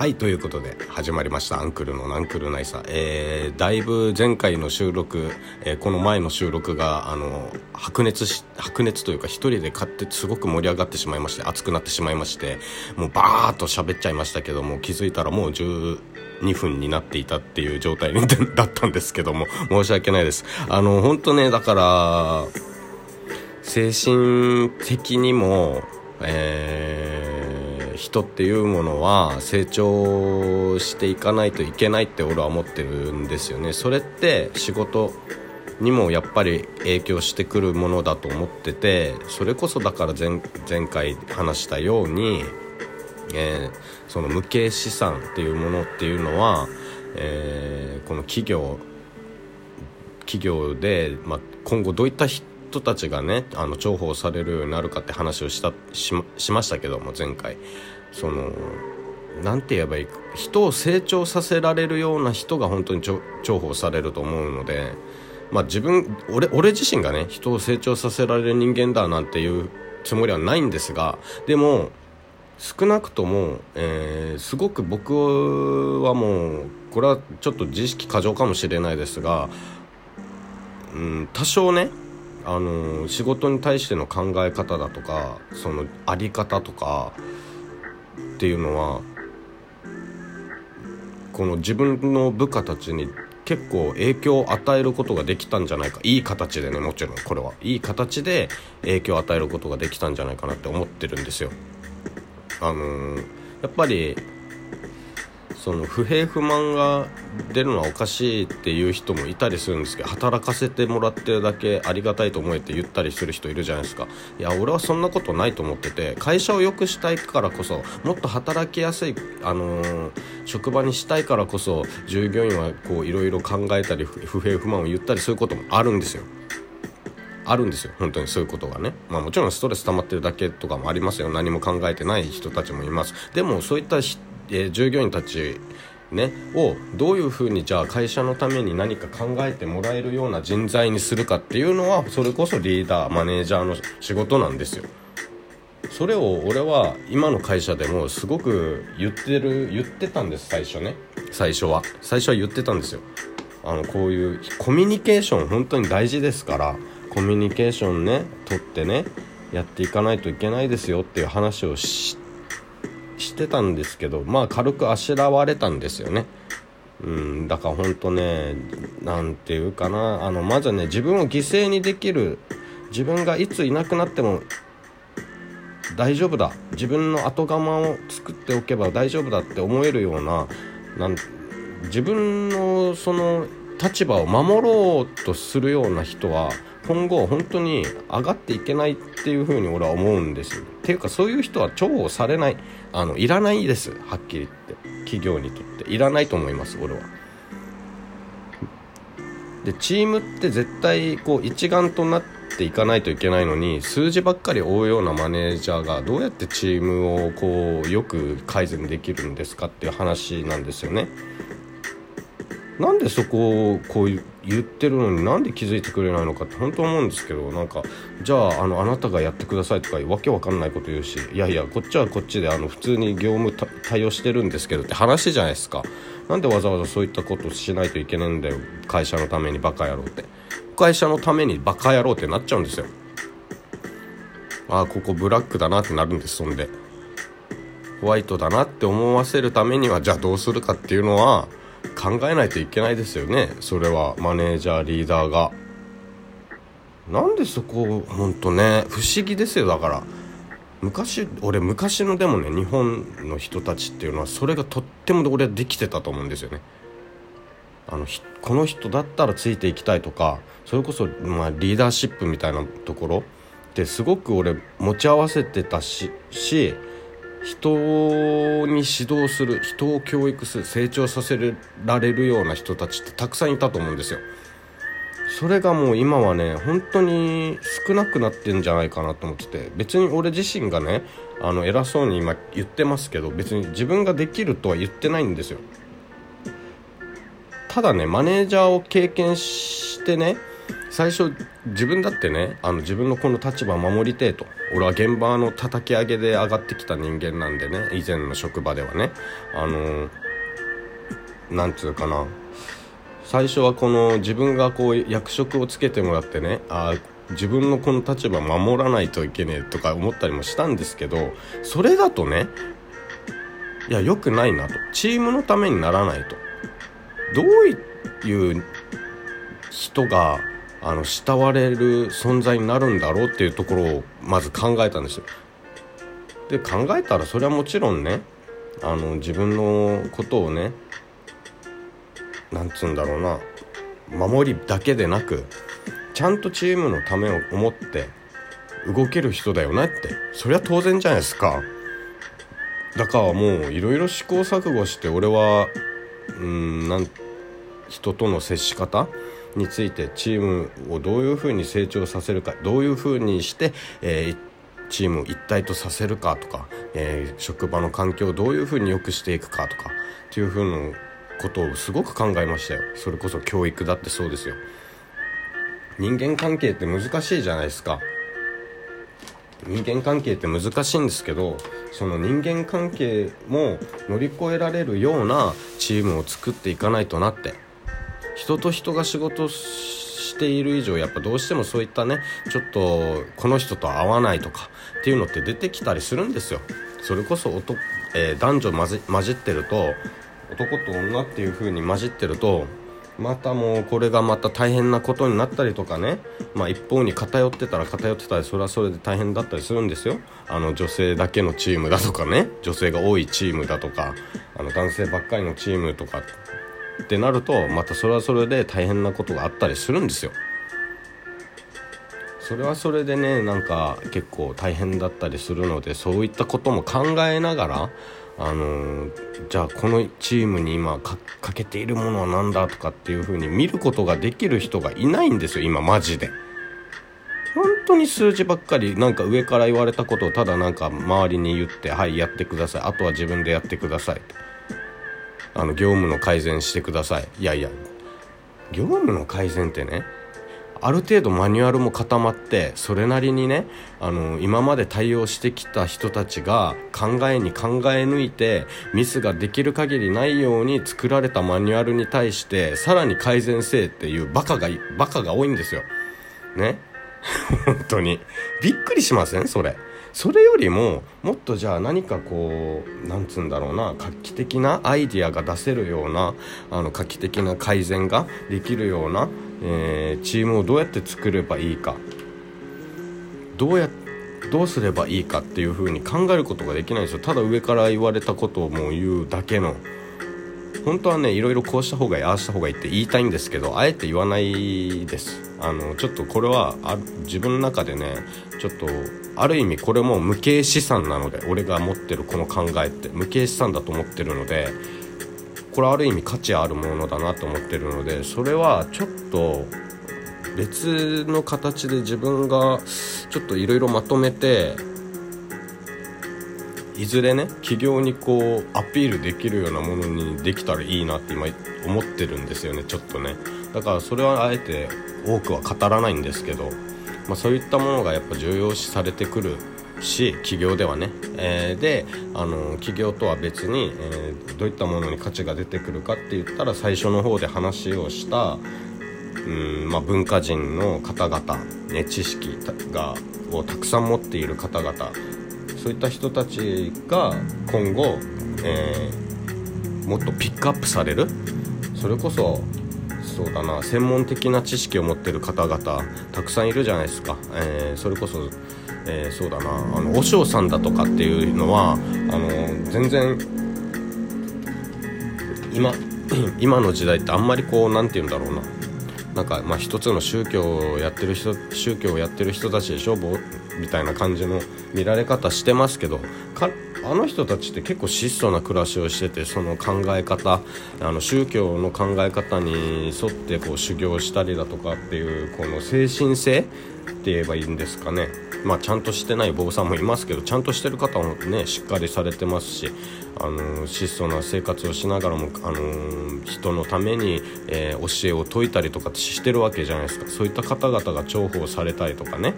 はいということで始まりました「アンクルのナンクルナイサ」えー、だいぶ前回の収録、えー、この前の収録があの白熱し白熱というか一人で買ってすごく盛り上がってしまいまして熱くなってしまいましてもうバーッと喋っちゃいましたけども気づいたらもう12分になっていたっていう状態だったんですけども申し訳ないです。あの本当ねだから精神的にもえー人っていうものは成長していかないといけないって俺は思ってるんですよね。それって仕事にもやっぱり影響してくるものだと思っててそれこそだから前前回話したように、えー、その無形資産っていうものっていうのは、えー、この企業企業で、まあ、今後どういった人人たちがねあの重宝されるようになるかって話をしたしましたけども前回。その何て言えばいいか。人を成長させられるような人が本当に重宝されると思うのでまあ自分俺俺自身がね人を成長させられる人間だなんていうつもりはないんですがでも少なくとも、えー、すごく僕はもうこれはちょっと自意識過剰かもしれないですが、うん、多少ねあの仕事に対しての考え方だとかその在り方とかっていうのはこの自分の部下たちに結構影響を与えることができたんじゃないかいい形でねもちろんこれはいい形で影響を与えることができたんじゃないかなって思ってるんですよ。あの、やっぱりその不平不満が出るのはおかしいっていう人もいたりするんですけど働かせてもらってるだけありがたいと思えて言ったりする人いるじゃないですか。いや俺はそんなことないと思ってて会社を良くしたいからこそもっと働きやすい、あのー、職場にしたいからこそ従業員はいろいろ考えたり不平不満を言ったりそういうこともあるんですよ。あるんですよ本当にそういうことがね。まあもちろんストレス溜まってるだけとかもありますよ。何も考えてない人たちもいます。でもそういったえー、従業員たちね、をどういうふうにじゃあ会社のために何か考えてもらえるような人材にするかっていうのはそれこそリーダーマネージャーの仕事なんですよ。それを俺は今の会社でもすごく言ってる言ってたんです最初ね。最初は。最初は言ってたんですよ。あのこういうコミュニケーション本当に大事ですからコミュニケーションね取ってねやっていかないといけないですよっていう話をしてしてたんですけどまあ軽くあしらわれたんですよね。うんだから本当ね何て言うかなあのまずね自分を犠牲にできる自分がいついなくなっても大丈夫だ。自分の後釜を作っておけば大丈夫だって思えるようななん自分のその立場を守ろうとするような人は今後本当に上がっていけないっていうふうに俺は思うんですよ。っていうかそういう人は重宝されないあのいらないですはっきり言って企業にとっていらないと思います俺は。でチームって絶対こう一丸となっていかないといけないのに数字ばっかり追うようなマネージャーがどうやってチームをこうよく改善できるんですかっていう話なんですよね。なんでそこをこう言ってるのになんで気づいてくれないのかって本当思うんですけどなんかじゃああのあなたがやってくださいとかわけわかんないこと言うしいやいやこっちはこっちであの普通に業務対応してるんですけどって話じゃないですか。なんでわざわざそういったことしないといけないんだよ会社のためにバカ野郎って会社のためにバカ野郎ってなっちゃうんですよ。ああここブラックだなってなるんですそんで。ホワイトだなって思わせるためにはじゃあどうするかっていうのは考えないといけないですよね。それはマネージャーリーダーが。なんでそこほんとね不思議ですよ。だから昔俺昔のでもね日本の人たちっていうのはそれがとっても俺はできてたと思うんですよね。あのこの人だったらついていきたいとかそれこそ、まあ、リーダーシップみたいなところってすごく俺持ち合わせてたしし人に指導する人を教育する成長させられるような人たちってたくさんいたと思うんですよ。それがもう今はね本当に少なくなってんじゃないかなと思ってて別に俺自身がねあの偉そうに今言ってますけど別に自分ができるとは言ってないんですよ。ただねマネージャーを経験してね最初自分だってねあの自分のこの立場を守りてえと。俺は現場の叩き上げで上がってきた人間なんでね以前の職場ではね。あのなんつうかな。最初はこの自分がこう役職をつけてもらってねあ自分のこの立場守らないといけねえとか思ったりもしたんですけどそれだとねいや良くないなと。チームのためにならないと。どういう人があの慕われる存在になるんだろうっていうところをまず考えたんですよ。で考えたらそれはもちろんねあの自分のことをねなんつうんだろうな守りだけでなくちゃんとチームのためを思って動ける人だよねってそりゃ当然じゃないですかだからもういろいろ試行錯誤して俺はうんなん人との接し方についてチームをどういうふうに成長させるかどういうふうにして、えー、チームを一体とさせるかとか、えー、職場の環境をどういうふうに良くしていくかとかっていうふうなことをすごく考えましたよ。それこそ教育だってそうですよ。人間関係って難しいじゃないですか。人間関係って難しいんですけどその人間関係も乗り越えられるようなチームを作っていかないとなって。人と人が仕事している以上やっぱどうしてもそういったねちょっとこの人と合わないとかっていうのって出てきたりするんですよ。それこそ男、えー、男女混じってると男と女っていう風に混じってるとまたもうこれがまた大変なことになったりとかね、まあ、一方に偏ってたら偏ってたりそれはそれで大変だったりするんですよ。あの女性だけのチームだとかね女性が多いチームだとかあの男性ばっかりのチームとかってなるとまたそれはそれで大変なことがあったりするんですよ。それはそれでねなんか結構大変だったりするのでそういったことも考えながらあのー、じゃあこのチームに今かけているものは何だとかっていう風に見ることができる人がいないんですよ今マジで。本当に数字ばっかりなんか上から言われたことをただなんか周りに言ってはいやってください。あとは自分でやってくださいあの業務の改善してくださいいやいや業務の改善ってねある程度マニュアルも固まってそれなりにねあの今まで対応してきた人たちが考えに考え抜いてミスができる限りないように作られたマニュアルに対してさらに改善せえっていうバカがバカが多いんですよ。ね 本当に。びっくりしません？それ。それよりももっとじゃあ何かこうなんつうんだろうな画期的なアイディアが出せるようなあの画期的な改善ができるような、えー、チームをどうやって作ればいいか。どうやどうすればいいかっていう風に考えることができないんですよ。ただ上から言われたことをもう言うだけの本当はねいろいろこうした方がいいああした方がいいって言いたいんですけどあえて言わないです。あのちょっとこれはあ自分の中でねちょっとある意味これも無形資産なので俺が持ってるこの考えって無形資産だと思ってるのでこれある意味価値あるものだなと思ってるのでそれはちょっと別の形で自分がちょっといろいろまとめていずれね企業にこうアピールできるようなものにできたらいいなって今思ってるんですよねちょっとね。だからそれはあえて多くは語らないんですけど、まあ、そういったものがやっぱ重要視されてくるし企業ではね、えー、であの企業とは別に、えー、どういったものに価値が出てくるかって言ったら最初の方で話をしたうんまあ、文化人の方々、ね、知識がをたくさん持っている方々そういった人たちが今後、えー、もっとピックアップされる？それこそそうだな専門的な知識を持ってる方々たくさんいるじゃないですか、えー、それこそ、えー、そうだなあの和尚さんだとかっていうのはあの全然今 今の時代ってあんまりこう何て言うんだろうな。なんかまあ一つの宗教をやってる人宗教をやってる人たちでしょみたいな感じの見られ方してますけどあの人たちって結構質素な暮らしをしててその考え方あの宗教の考え方に沿ってこう修行したりだとかっていうこの精神性って言えばいいんですかね。まあちゃんとしてない坊さんもいますけどちゃんとしてる方もねしっかりされてますしあの質素な生活をしながらもあの人のために、えー、教えを説いたりとかしてるわけじゃないですか。そういった方々が重宝されたりとかね。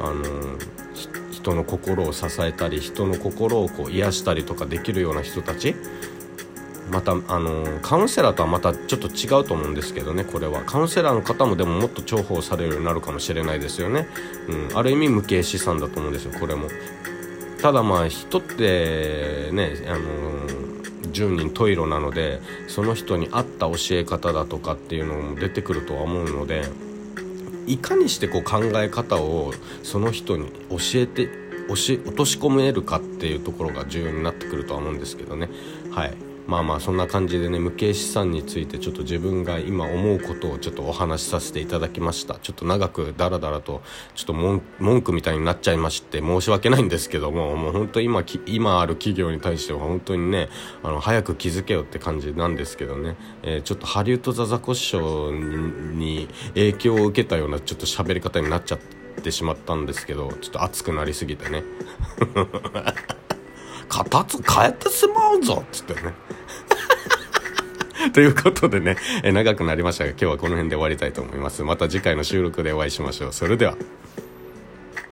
あの人の心を支えたり人の心をこう癒したりとかできるような人たち。またあのカウンセラーとはまたちょっと違うと思うんですけどねこれは。カウンセラーの方もでももっと重宝されるようになるかもしれないですよね、うん、ある意味無形資産だと思うんですよこれも。ただまあ人ってねあの十人十色なのでその人に合った教え方だとかっていうのも出てくるとは思うのでいかにしてこう考え方をその人に教えて押し落とし込めるかっていうところが重要になってくるとは思うんですけどね。はい。まあまあそんな感じでね無形資産についてちょっと自分が今思うことをちょっとお話しさせていただきました。ちょっと長くダラダラとちょっと文句みたいになっちゃいまして申し訳ないんですけどももう本当今今ある企業に対しては本当にねあの早く気づけよって感じなんですけどね、えー、ちょっとハリウッドザザコシショウに影響を受けたようなちょっと喋り方になっちゃってしまったんですけどちょっと熱くなりすぎてね。形変えてしまうぞっつってね。ということでね、え長くなりましたが今日はこの辺で終わりたいと思います。また次回の収録でお会いしましょう。それでは。